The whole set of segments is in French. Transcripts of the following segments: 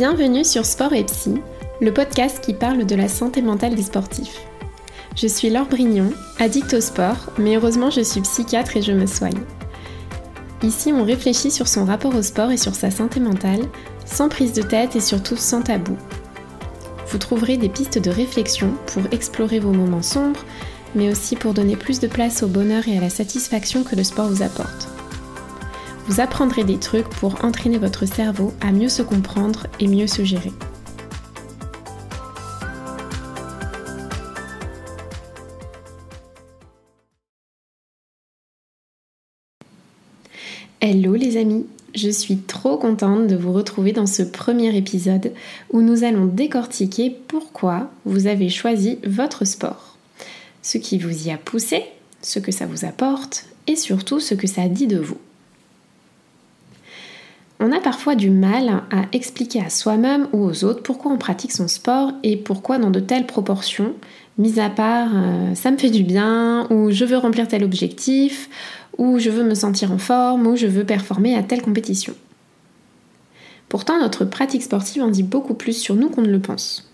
Bienvenue sur Sport et Psy, le podcast qui parle de la santé mentale des sportifs. Je suis Laure Brignon, addict au sport, mais heureusement je suis psychiatre et je me soigne. Ici, on réfléchit sur son rapport au sport et sur sa santé mentale, sans prise de tête et surtout sans tabou. Vous trouverez des pistes de réflexion pour explorer vos moments sombres, mais aussi pour donner plus de place au bonheur et à la satisfaction que le sport vous apporte. Vous apprendrez des trucs pour entraîner votre cerveau à mieux se comprendre et mieux se gérer. Hello les amis, je suis trop contente de vous retrouver dans ce premier épisode où nous allons décortiquer pourquoi vous avez choisi votre sport, ce qui vous y a poussé, ce que ça vous apporte et surtout ce que ça dit de vous. On a parfois du mal à expliquer à soi-même ou aux autres pourquoi on pratique son sport et pourquoi dans de telles proportions, mis à part euh, ça me fait du bien ou je veux remplir tel objectif ou je veux me sentir en forme, ou je veux performer à telle compétition. Pourtant, notre pratique sportive en dit beaucoup plus sur nous qu'on ne le pense.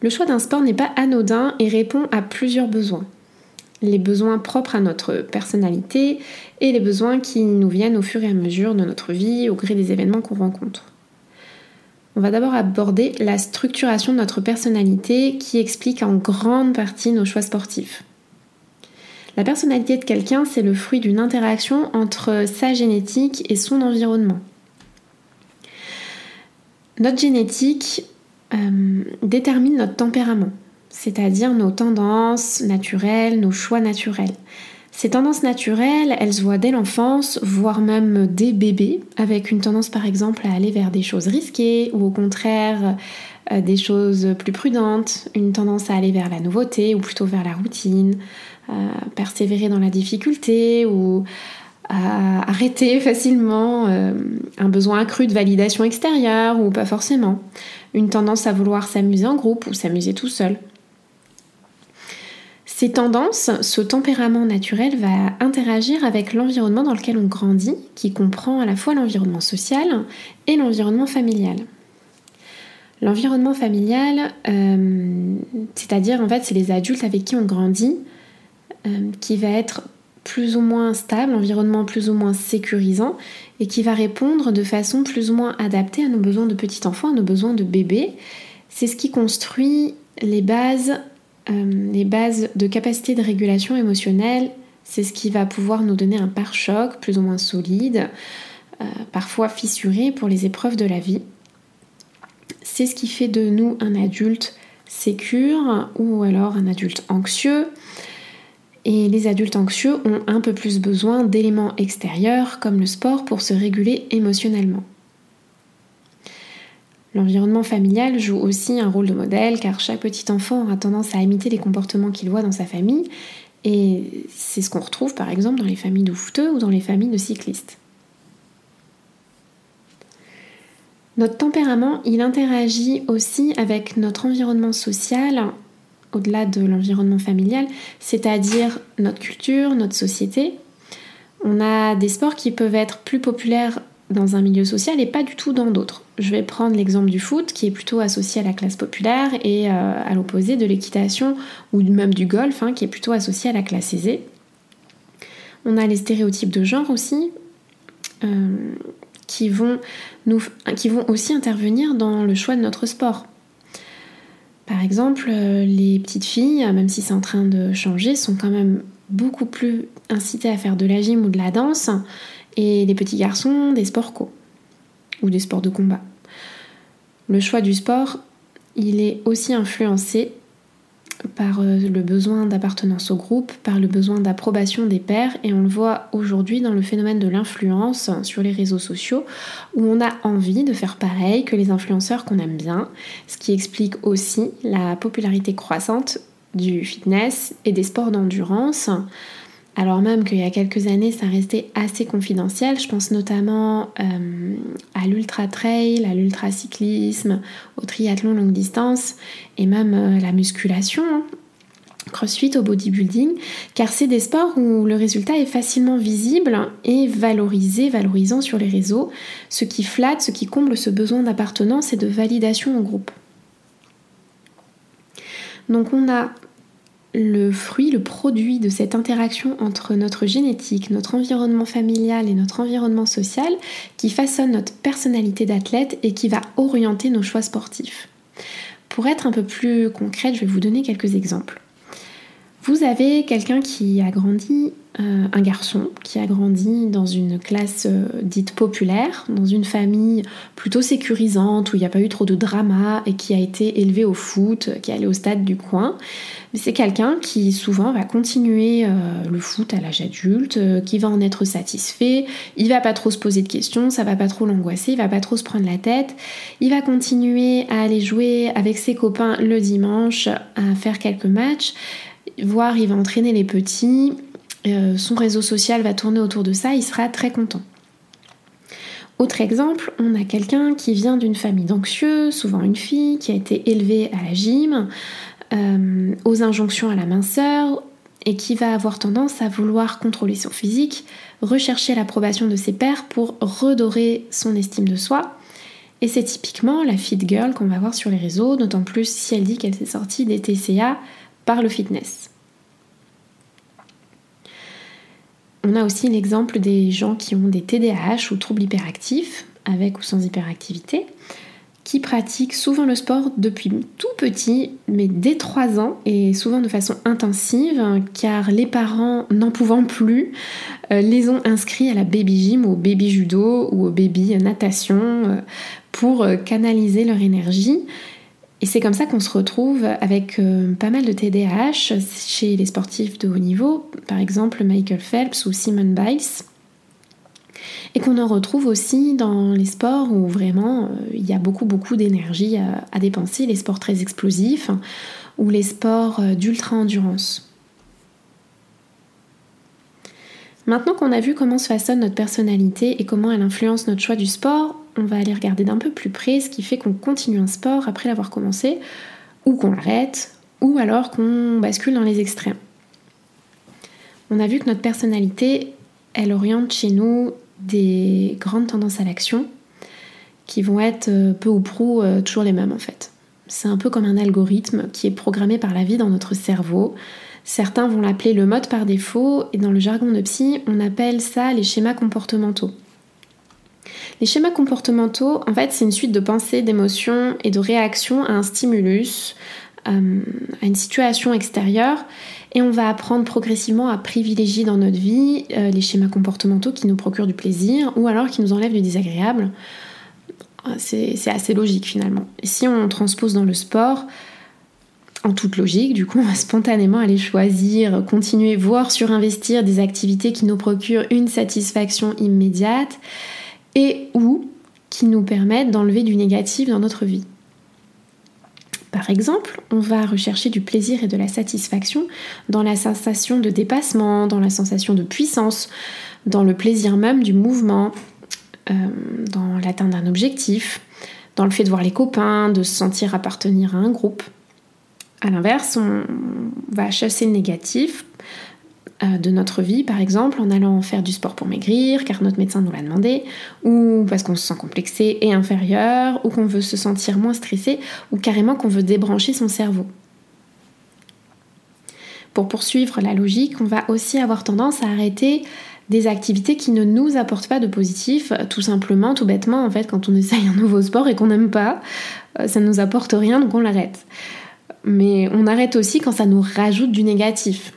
Le choix d'un sport n'est pas anodin et répond à plusieurs besoins. Les besoins propres à notre personnalité et les besoins qui nous viennent au fur et à mesure de notre vie, au gré des événements qu'on rencontre. On va d'abord aborder la structuration de notre personnalité qui explique en grande partie nos choix sportifs. La personnalité de quelqu'un, c'est le fruit d'une interaction entre sa génétique et son environnement. Notre génétique euh, détermine notre tempérament, c'est-à-dire nos tendances naturelles, nos choix naturels. Ces tendances naturelles, elles se voient dès l'enfance, voire même dès bébé, avec une tendance par exemple à aller vers des choses risquées ou au contraire euh, des choses plus prudentes, une tendance à aller vers la nouveauté ou plutôt vers la routine, persévérer dans la difficulté ou à arrêter facilement euh, un besoin accru de validation extérieure ou pas forcément, une tendance à vouloir s'amuser en groupe ou s'amuser tout seul. Ces tendances, ce tempérament naturel va interagir avec l'environnement dans lequel on grandit, qui comprend à la fois l'environnement social et l'environnement familial. L'environnement familial, euh, c'est-à-dire en fait c'est les adultes avec qui on grandit, euh, qui va être plus ou moins stable, environnement plus ou moins sécurisant et qui va répondre de façon plus ou moins adaptée à nos besoins de petit enfant, à nos besoins de bébé. C'est ce qui construit les bases, euh, les bases de capacité de régulation émotionnelle. C'est ce qui va pouvoir nous donner un pare-choc plus ou moins solide, euh, parfois fissuré pour les épreuves de la vie. C'est ce qui fait de nous un adulte sécure ou alors un adulte anxieux, et les adultes anxieux ont un peu plus besoin d'éléments extérieurs comme le sport pour se réguler émotionnellement. L'environnement familial joue aussi un rôle de modèle car chaque petit enfant aura tendance à imiter les comportements qu'il voit dans sa famille et c'est ce qu'on retrouve par exemple dans les familles de footeux ou dans les familles de cyclistes. Notre tempérament, il interagit aussi avec notre environnement social au-delà de l'environnement familial, c'est-à-dire notre culture, notre société. On a des sports qui peuvent être plus populaires dans un milieu social et pas du tout dans d'autres. Je vais prendre l'exemple du foot qui est plutôt associé à la classe populaire et euh, à l'opposé de l'équitation ou même du golf hein, qui est plutôt associé à la classe aisée. On a les stéréotypes de genre aussi euh, qui, vont nous, qui vont aussi intervenir dans le choix de notre sport. Par exemple, euh, les petites filles, même si c'est en train de changer, sont quand même beaucoup plus incitées à faire de la gym ou de la danse, et les petits garçons des sports co. Ou des sports de combat. Le choix du sport, il est aussi influencé par euh, le besoin d'appartenance au groupe, par le besoin d'approbation des pairs, et on le voit aujourd'hui dans le phénomène de l'influence sur les réseaux sociaux, où on a envie de faire pareil que les influenceurs qu'on aime bien, ce qui explique aussi la popularité croissante du fitness et des sports d'endurance, alors même qu'il y a quelques années ça restait assez confidentiel. Je pense notamment euh, à l'ultra trail, à l'ultra cyclisme, au triathlon longue distance et même euh, la musculation. Hein. crossfit, au bodybuilding, car c'est des sports où le résultat est facilement visible et valorisé, valorisant sur les réseaux, ce qui flatte, ce qui comble ce besoin d'appartenance et de validation au groupe. Donc on a le fruit, le produit de cette interaction entre notre génétique, notre environnement familial et notre environnement social qui façonne notre personnalité d'athlète et qui va orienter nos choix sportifs. Pour être un peu plus concrète, je vais vous donner quelques exemples. Vous avez quelqu'un qui a grandi, euh, un garçon qui a grandi dans une classe euh, dite populaire, dans une famille plutôt sécurisante où il n'y a pas eu trop de drama et qui a été élevé au foot, qui est allé au stade du coin. Mais c'est quelqu'un qui souvent va continuer euh, le foot à l'âge adulte, qui va en être satisfait, il va pas trop se poser de questions, ça va pas trop l'angoisser, il va pas trop se prendre la tête, il va continuer à aller jouer avec ses copains le dimanche, à faire quelques matchs voir, il va entraîner les petits, euh, son réseau social va tourner autour de ça, il sera très content. Autre exemple, on a quelqu'un qui vient d'une famille d'anxieux, souvent une fille, qui a été élevée à la gym, euh, aux injonctions à la minceur, et qui va avoir tendance à vouloir contrôler son physique, rechercher l'approbation de ses pairs pour redorer son estime de soi. Et c'est typiquement la fit girl qu'on va voir sur les réseaux, d'autant plus si elle dit qu'elle s'est sortie des TCA par le fitness. On a aussi l'exemple des gens qui ont des TDAH ou troubles hyperactifs, avec ou sans hyperactivité, qui pratiquent souvent le sport depuis tout petit, mais dès 3 ans, et souvent de façon intensive, car les parents, n'en pouvant plus, euh, les ont inscrits à la baby gym, au baby judo ou au baby natation euh, pour euh, canaliser leur énergie et c'est comme ça qu'on se retrouve avec euh, pas mal de TDAH chez les sportifs de haut niveau, par exemple Michael Phelps ou Simon Biles. Et qu'on en retrouve aussi dans les sports où vraiment euh, il y a beaucoup beaucoup d'énergie à, dépenser, les sports très explosifs ou les sports euh, d'ultra-endurance. Maintenant qu'on a vu comment se façonne notre personnalité et comment elle influence notre choix du sport, on va aller regarder d'un peu plus près ce qui fait qu'on continue un sport après l'avoir commencé, ou qu'on l'arrête, ou alors qu'on bascule dans les extrêmes. On a vu que notre personnalité, elle oriente chez nous des grandes tendances à l'action qui vont être euh, peu ou prou euh, toujours les mêmes en fait. C'est un peu comme un algorithme qui est programmé par la vie dans notre cerveau. Certains vont l'appeler le mode par défaut et dans le jargon de psy, on appelle ça les schémas comportementaux. Les schémas comportementaux, en fait, c'est une suite de pensées, d'émotions et de réactions à un stimulus, euh, à une situation extérieure, et on va apprendre progressivement à privilégier dans notre vie euh, les schémas comportementaux qui nous procurent du plaisir ou alors qui nous enlèvent du désagréable. C'est assez logique finalement. Et si on transpose dans le sport, en toute logique, du coup, on va spontanément aller choisir, continuer, voire surinvestir des activités qui nous procurent une satisfaction immédiate et ou qui nous permettent d'enlever du négatif dans notre vie. Par exemple, on va rechercher du plaisir et de la satisfaction dans la sensation de dépassement, dans la sensation de puissance, dans le plaisir même du mouvement, euh, dans l'atteinte d'un objectif, dans le fait de voir les copains, de se sentir appartenir à un groupe. A l'inverse, on va chasser le négatif de notre vie, par exemple, en allant faire du sport pour maigrir, car notre médecin nous l'a demandé, ou parce qu'on se sent complexé et inférieur, ou qu'on veut se sentir moins stressé, ou carrément qu'on veut débrancher son cerveau. Pour poursuivre la logique, on va aussi avoir tendance à arrêter des activités qui ne nous apportent pas de positif, tout simplement, tout bêtement, en fait, quand on essaye un nouveau sport et qu'on n'aime pas, euh, ça ne nous apporte rien, donc on l'arrête. Mais on arrête aussi quand ça nous rajoute du négatif.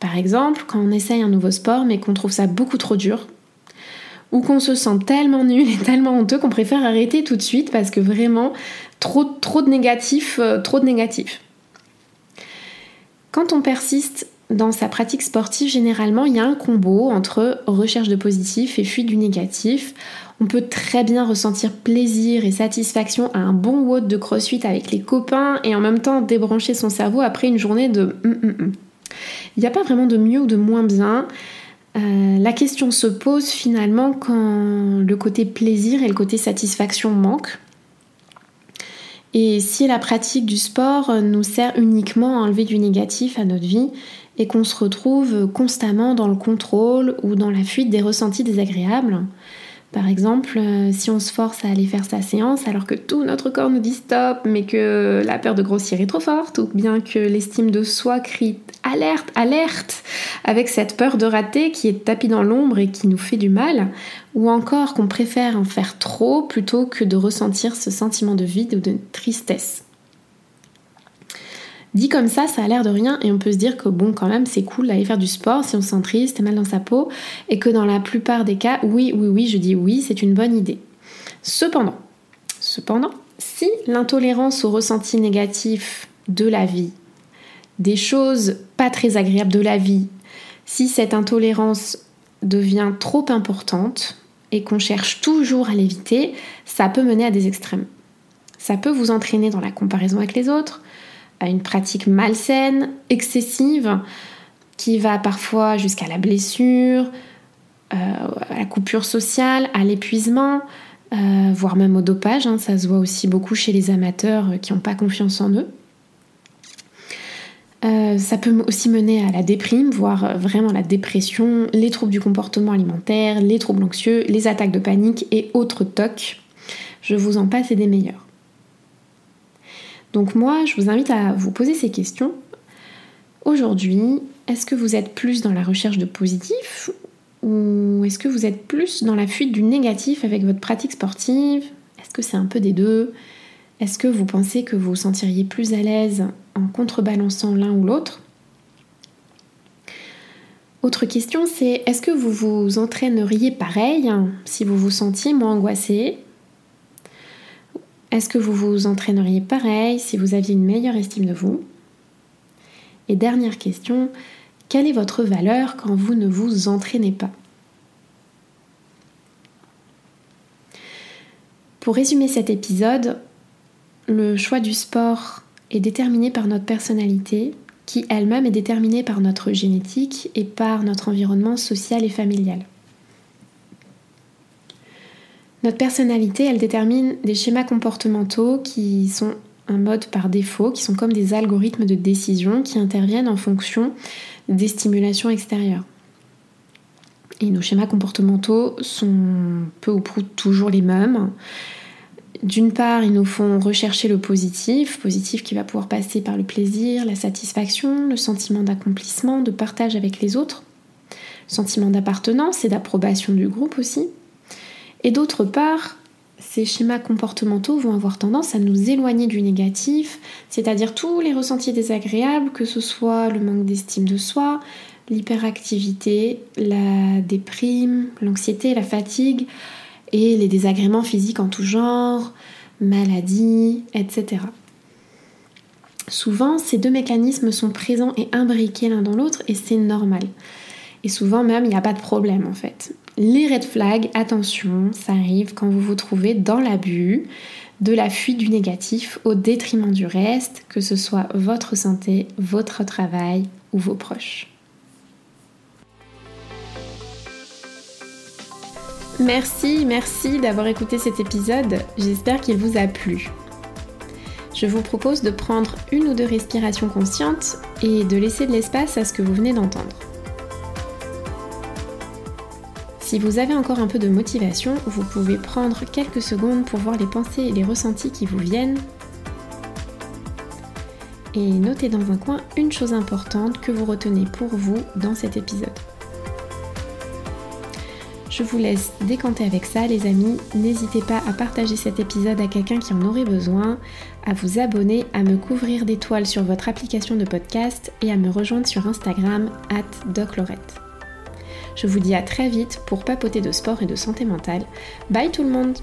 Par exemple, quand on essaye un nouveau sport mais qu'on trouve ça beaucoup trop dur, ou qu'on se sent tellement nul et tellement honteux qu'on préfère arrêter tout de suite parce que vraiment trop, trop de négatifs, euh, trop de négatifs. Quand on persiste dans sa pratique sportive, généralement, il y a un combo entre recherche de positif et fuite du négatif. On peut très bien ressentir plaisir et satisfaction à un bon WOD de crossfit avec les copains et en même temps débrancher son cerveau après une journée de hum, hum, hum. Il n'y a pas vraiment de mieux ou de moins bien. Euh, la question se pose finalement quand le côté plaisir et le côté satisfaction manquent. Et si la pratique du sport nous sert uniquement à enlever du négatif à notre vie et qu'on se retrouve constamment dans le contrôle ou dans la fuite des ressentis désagréables, par exemple, euh, si on se force à aller faire sa séance alors que tout notre corps nous dit stop, mais que la peur de grossir est trop forte, ou bien que l'estime de soi crie alerte, alerte, avec cette peur de rater qui est tapis dans l'ombre et qui nous fait du mal, ou encore qu'on préfère en faire trop plutôt que de ressentir ce sentiment de vide ou de tristesse. Dit comme ça, ça a l'air de rien et on peut se dire que bon, quand même, c'est cool d'aller faire du sport si on se sent triste, mal dans sa peau et que dans la plupart des cas, oui, oui, oui, je dis oui, c'est une bonne idée. Cependant, cependant, si l'intolérance au ressenti négatif de la vie, des choses pas très agréables de la vie, si cette intolérance devient trop importante et qu'on cherche toujours à l'éviter, ça peut mener à des extrêmes. Ça peut vous entraîner dans la comparaison avec les autres, à une pratique malsaine, excessive, qui va parfois jusqu'à la blessure, euh, à la coupure sociale, à l'épuisement, euh, voire même au dopage. Hein. ça se voit aussi beaucoup chez les amateurs qui n'ont pas confiance en eux. Euh, ça peut aussi mener à la déprime, voire vraiment la dépression, les troubles du comportement alimentaire, les troubles anxieux, les attaques de panique et autres tocs. Je vous en passe et des meilleurs. Donc moi, je vous invite à vous poser ces questions. Aujourd'hui, est-ce que vous êtes plus dans la recherche de positif ou est-ce que vous êtes plus dans la fuite du négatif avec votre pratique sportive? Est-ce que c'est un peu des deux? Est-ce que vous pensez que vous vous sentiriez plus à l'aise en contrebalançant l'un ou l'autre? Autre question, c'est est-ce que vous vous entraîneriez pareil si vous vous sentiez moins angoissé? Est-ce que vous vous entraîneriez pareil si vous aviez une meilleure estime de vous? Et dernière question, quelle est votre valeur quand vous ne vous entraînez pas? Pour résumer cet épisode, le choix du sport est déterminé par notre personnalité, qui elle-même est déterminée par notre génétique et par notre environnement social et familial. Notre personnalité, elle détermine des schémas comportementaux qui sont un mode par défaut, qui sont comme des algorithmes de décision qui interviennent en fonction des stimulations extérieures. Et nos schémas comportementaux sont peu ou prou toujours les mêmes. D'une part, ils nous font rechercher le positif, positif qui va pouvoir passer par le plaisir, la satisfaction, le sentiment d'accomplissement, de partage avec les autres, sentiment d'appartenance et d'approbation du groupe aussi. Et d'autre part, ces schémas comportementaux vont avoir tendance à nous éloigner du négatif, c'est-à-dire tous les ressentis désagréables, que ce soit le manque d'estime de soi, l'hyperactivité, la déprime, l'anxiété, la fatigue et les désagréments physiques en tout genre, maladies, etc. Souvent, ces deux mécanismes sont présents et imbriqués l'un dans l'autre et c'est normal. Et souvent même, il n'y a pas de problème en fait. Les red flags, attention, ça arrive quand vous vous trouvez dans l'abus, de la fuite du négatif au détriment du reste, que ce soit votre santé, votre travail ou vos proches. Merci, merci d'avoir écouté cet épisode. J'espère qu'il vous a plu. Je vous propose de prendre une ou deux respirations conscientes et de laisser de l'espace à ce que vous venez d'entendre. Si vous avez encore un peu de motivation, vous pouvez prendre quelques secondes pour voir les pensées et les ressentis qui vous viennent. Et notez dans un coin une chose importante que vous retenez pour vous dans cet épisode. Je vous laisse décanter avec ça les amis. N'hésitez pas à partager cet épisode à quelqu'un qui en aurait besoin, à vous abonner, à me couvrir d'étoiles sur votre application de podcast et à me rejoindre sur Instagram at doclorette. Je vous dis à très vite pour papoter de sport et de santé mentale. Bye tout le monde